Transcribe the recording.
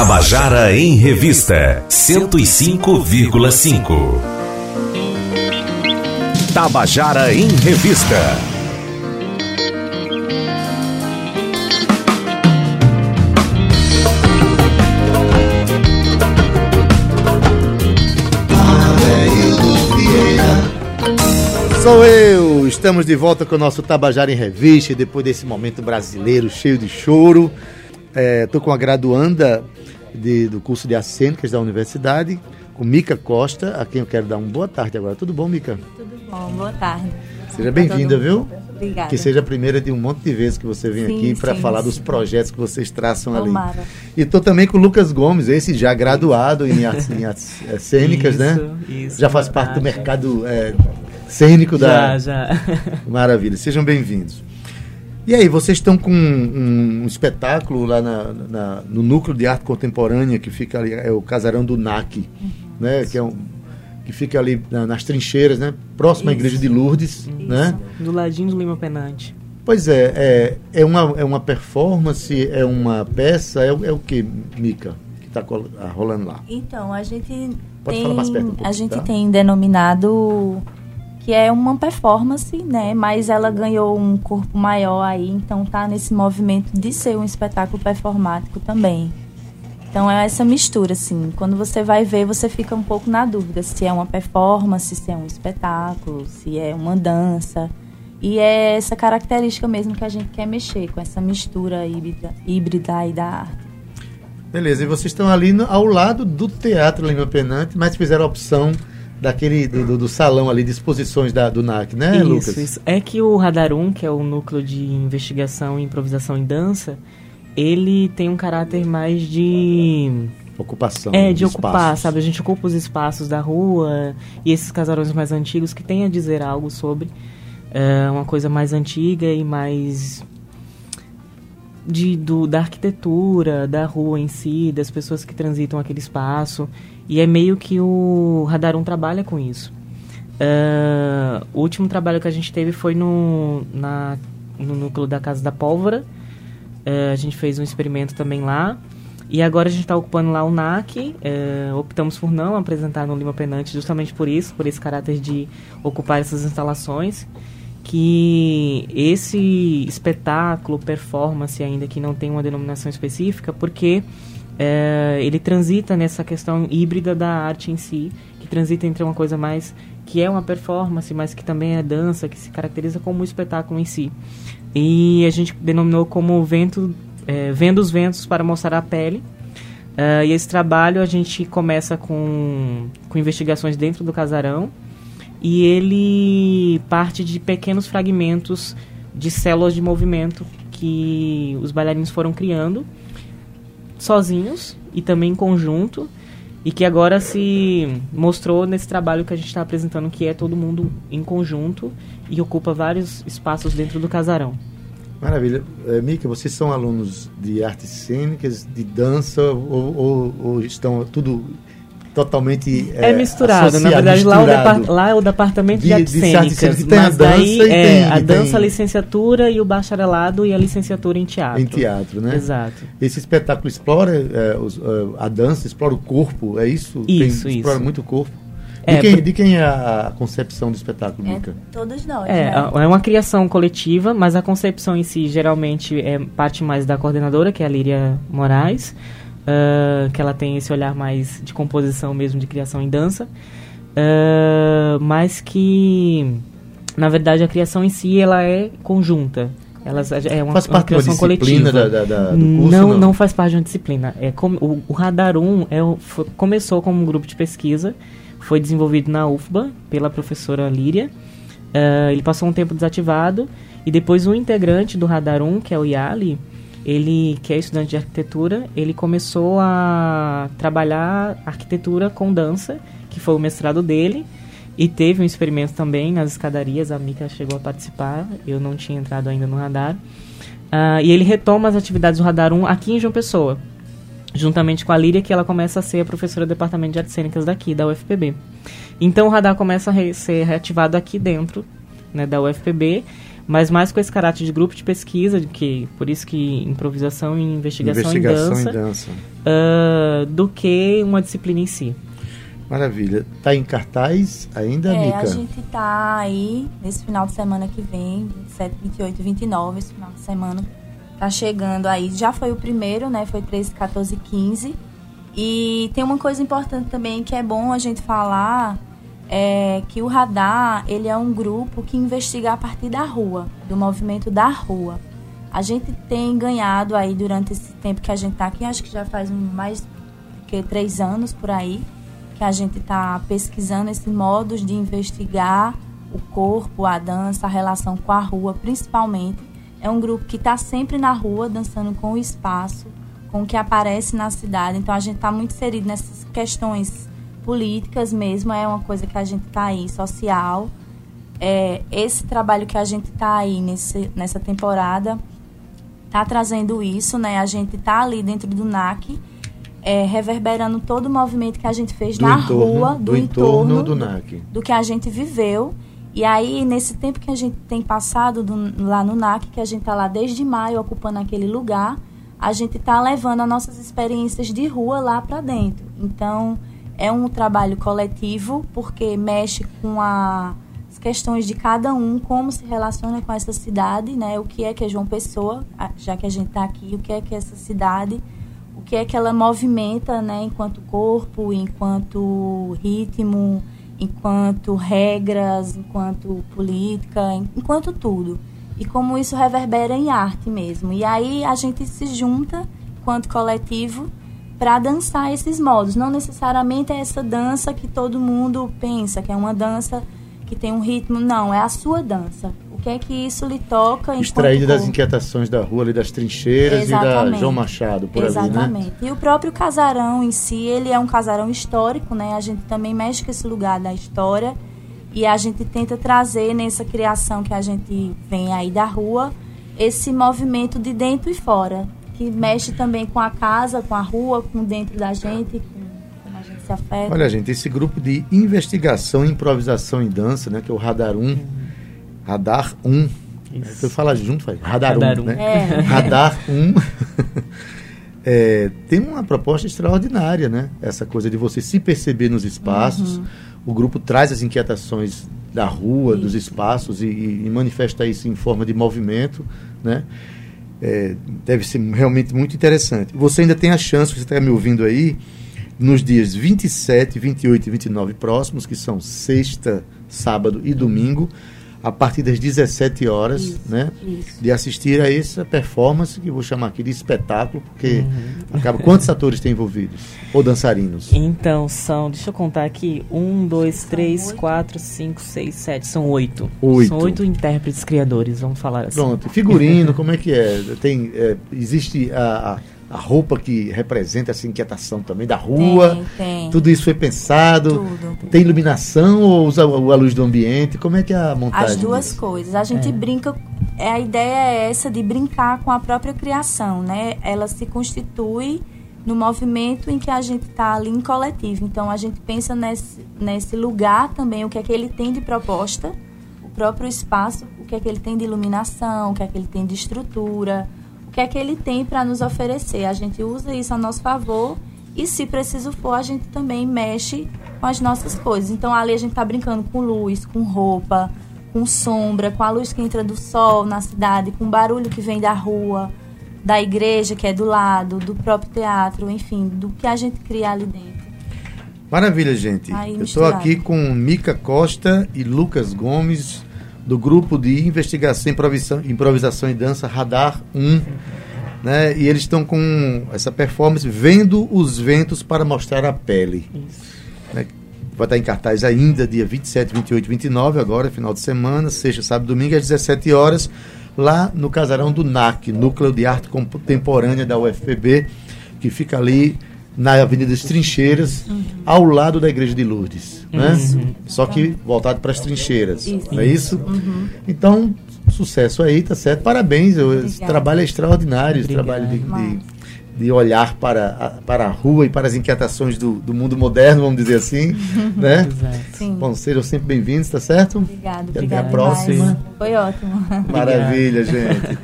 Tabajara em Revista 105,5. Tabajara em Revista. Sou eu! Estamos de volta com o nosso Tabajara em Revista, depois desse momento brasileiro cheio de choro. Estou é, com a graduanda de, do curso de Artes Cênicas da universidade, com Mica Costa, a quem eu quero dar uma boa tarde agora. Tudo bom, Mica? Tudo bom, boa tarde. Seja bem-vinda, viu? Obrigada. Que seja a primeira de um monte de vezes que você vem Sim, aqui para falar sim. dos projetos que vocês traçam Tomara. ali. E estou também com o Lucas Gomes, esse já graduado em artes, em artes, cênicas, né? Isso, isso, já faz parte do mercado eh, cênico da. Já, já. Maravilha, sejam bem-vindos. E aí, vocês estão com um, um espetáculo lá na- na- no núcleo de arte contemporânea que fica ali, é o Casarão do NAC, né? Que, é um, que fica ali na- nas trincheiras, né? Próximo à Isso. igreja de Lourdes, né? Do ladinho do Lima Penante. Pois é, é, é, uma, é uma performance, é uma peça, é, o- é o que, Mica, que está rolando lá? Então, a gente Pode tem, falar mais perto um a pouquinho, gente tá? tem denominado que é uma performance, né? Mas ela ganhou um corpo maior aí, então tá nesse movimento de ser um espetáculo performático também. Então é essa mistura, assim. Quando você vai ver, você fica um pouco na dúvida se é uma performance, se é um espetáculo, se é uma dança. E é essa característica mesmo que a gente quer mexer, com essa mistura híbrida, híbrida aí da arte. Beleza, e vocês estão ali no- ao lado do Teatro Lima Penante, mas fizeram a opção daquele, do, do- do salão ali de exposições da, do NAC, né, isso, Lucas? isso. É que o Radarum, que é o núcleo de investigação e improvisação em dança, ele tem um caráter mais de. Ocupação. É, de ocupar, espaços. sabe? A gente ocupa os espaços da rua e esses casarões mais antigos que têm a dizer algo sobre é, uma coisa mais antiga e mais de, do, da arquitetura, da rua em si, das pessoas que transitam aquele espaço. E é meio que o Radarum trabalha com isso. É, o último trabalho que a gente teve foi no, na, no núcleo da Casa da Pólvora. É, a gente fez um experimento também lá. E agora a gente está ocupando lá o NAC. é, optamos por não apresentar no Lima Penante justamente por isso, por esse caráter de ocupar essas instalações. Que esse espetáculo, performance, ainda que não tem uma denominação específica, porque é, ele transita nessa questão híbrida da arte em si, que transita entre uma coisa mais que é uma performance, mas que também é dança, que se caracteriza como um espetáculo em si. E a gente denominou como vento, é, vendo os ventos para mostrar a pele. Ah, e esse trabalho a gente começa com, com investigações dentro do casarão e ele parte de pequenos fragmentos de células de movimento que os bailarinos foram criando sozinhos e também em conjunto e que agora se mostrou nesse trabalho que a gente está apresentando que é todo mundo em conjunto e ocupa vários espaços dentro do casarão. Maravilha. É, Mica, vocês são alunos de artes cênicas, de dança, ou, ou- ou estão tudo totalmente É, misturado, na verdade lá, o misturado? depar- lá é o departamento de, De- artes cênicas, a mas daí dança e é tem- a dança, a tem- licenciatura e o bacharelado e a licenciatura em teatro. Em teatro, né? Exato. Esse espetáculo explora é, os- é, a dança, explora o corpo, é isso? Isso, Tem- Explora isso. muito o corpo. É, de, quem, por- de quem é a, a concepção do espetáculo, É Mica? todos nós, É, né? a- é uma criação coletiva, mas a concepção em si geralmente é parte mais da coordenadora, que é a Líria Moraes, ah, que ela tem esse olhar mais de composição mesmo, de criação em dança, ah, mas que, na verdade, a criação em si ela é conjunta. Ela é uma, Faz uma parte de uma criação disciplina coletiva. da, da- da- do curso? não, não faz parte de uma disciplina. É como, o, o Radar 1 é, o- fo- começou como um grupo de pesquisa, foi desenvolvido na UFBA pela professora Líria. Ah, ele passou um tempo desativado e depois um integrante do Radar 1, que é o Yali, ele que é estudante de arquitetura, ele começou a trabalhar arquitetura com dança, que foi o mestrado dele. E teve um experimento também nas escadarias, a Mika chegou a participar, eu não tinha entrado ainda no radar. Ah, e ele retoma as atividades do Radar 1 aqui em João Pessoa, juntamente com a Líria, que ela começa a ser a professora do Departamento de Artes Cênicas daqui, da UFPB. Então o radar começa a re- ser reativado aqui dentro né, da UFPB, mas mais com esse caráter de grupo de pesquisa, que por isso que improvisação e investigação, Investigação em em dança, dança. ah, do que uma disciplina em si. Maravilha. Tá em cartaz ainda, É, Mica? a gente tá aí nesse final de semana que vem, 27, 28 e 29, esse final de semana tá chegando aí. Já foi o primeiro, né? Foi 13, 14 e 15. E tem uma coisa importante também que é bom a gente falar, é que o Radar, ele é um grupo que investiga a partir da rua, do movimento da rua. A gente tem ganhado aí durante esse tempo que a gente tá aqui, acho que já faz mais que três anos por aí, que a gente está pesquisando esses modos de investigar o corpo, a dança, a relação com a rua, principalmente. É um grupo que está sempre na rua, dançando com o espaço, com o que aparece na cidade. Então a gente está muito inserido nessas questões políticas mesmo, é uma coisa que a gente está aí, social. É, esse trabalho que a gente está aí nesse, nessa temporada tá trazendo isso, né? A gente tá ali dentro do NAC, é, reverberando todo o movimento que a gente fez Do na entorno, rua, do entorno do do, NAC. do que a gente viveu. E aí, nesse tempo que a gente tem passado do- lá no NAC, que a gente tá lá desde maio ocupando aquele lugar, a gente tá levando as nossas experiências de rua lá para dentro. Então, é um trabalho coletivo, porque mexe com a- questões de cada um, como se relaciona com essa cidade, né? O que é que é João Pessoa, já que a gente está aqui, o que é que é essa cidade, o que é que ela movimenta, né? Enquanto corpo, enquanto ritmo, enquanto regras, enquanto política, en- enquanto tudo. E como isso reverbera em arte mesmo. E aí a gente se junta, enquanto coletivo, para dançar esses modos. Não necessariamente é essa dança que todo mundo pensa, que é uma dança que tem um ritmo. Não, é a sua dança. O que é que isso lhe toca Extraído das corpo? inquietações da rua ali, das trincheiras e da Exatamente. João Machado, por ali, né? Exatamente. E o próprio casarão em si, ele é um casarão histórico, né? A gente também mexe com esse lugar da história e a gente tenta trazer nessa criação que a gente vem aí da rua esse movimento de dentro e fora, que mexe também com a casa, com a rua, com dentro da gente, com como a gente se afeta. Olha, gente, esse grupo de investigação e improvisação em dança, né, que é o Radar 1, Radar 1, Isso. você fala junto, faz Radar, Radar 1, um. né? É. Radar 1 é, tem uma proposta extraordinária, né? Essa coisa de você se perceber nos espaços. Uhum. O grupo traz as inquietações da rua, dos espaços e, e- e manifesta isso em forma de movimento, né? É, deve ser realmente muito interessante. Você ainda tem a chance, você está me ouvindo aí, nos dias 27, 28 e 29 próximos, que são sexta, sábado e domingo, a partir das 17 horas, Isso, né? isso. De assistir a essa performance, que eu vou chamar aqui de espetáculo, porque acaba. Quantos atores tem envolvidos? Ou dançarinos? Então, são, deixa eu contar aqui, um, dois, São três, oito. quatro, cinco, seis, sete, são oito. Oito. São oito intérpretes criadores, vamos falar assim. Pronto. Figurino, como é que é? Tem, é, existe a, a, a roupa que representa essa inquietação também da rua. Tem, tem. Tudo isso foi pensado. Tudo. Tem iluminação ou usa a luz do ambiente? Como é que é a montagem? As duas disso? coisas. A gente É. brinca. É, a ideia é essa de brincar com a própria criação, né? Ela se constitui no movimento em que a gente está ali em coletivo. Então a gente pensa nesse, nesse lugar também, o que é que ele tem de proposta, o próprio espaço, o que é que ele tem de iluminação, o que é que ele tem de estrutura, o que é que ele tem para nos oferecer. A gente usa isso a nosso favor e se preciso for, a gente também mexe com as nossas coisas. Então ali a gente tá brincando com luz, com roupa, com sombra, com a luz que entra do sol na cidade, com o barulho que vem da rua, da igreja que é do lado, do próprio teatro, enfim, do que a gente cria ali dentro. Maravilha, gente. Aí, Eu estou aqui com Mica Costa e Lucas Gomes, do grupo de investigação, improvisação, improvisação e dança Radar 1. Né? E eles estão com essa performance Vendo os Ventos para Mostrar a Pele. Isso. né? Vai estar em cartaz ainda, dia 27, 28 e 29, agora, final de semana, sexta, sábado domingo, às 17 horas, lá no casarão do NAC, Núcleo de Arte Contemporânea da UFPB, que fica ali na Avenida das Trincheiras, ao lado da Igreja de Lourdes. Né? Só que voltado para as trincheiras. Isso. Não é isso? Então, sucesso aí, tá certo? Parabéns, eu- esse Obrigada. trabalho é extraordinário, esse Obrigado. trabalho de, de- de olhar para a, para a rua e para as inquietações do, do mundo moderno, vamos dizer assim, né? Sim. Bom, sejam sempre bem-vindos, tá certo? Obrigada, Até obrigada. a próxima. Foi ótimo. Maravilha, gente.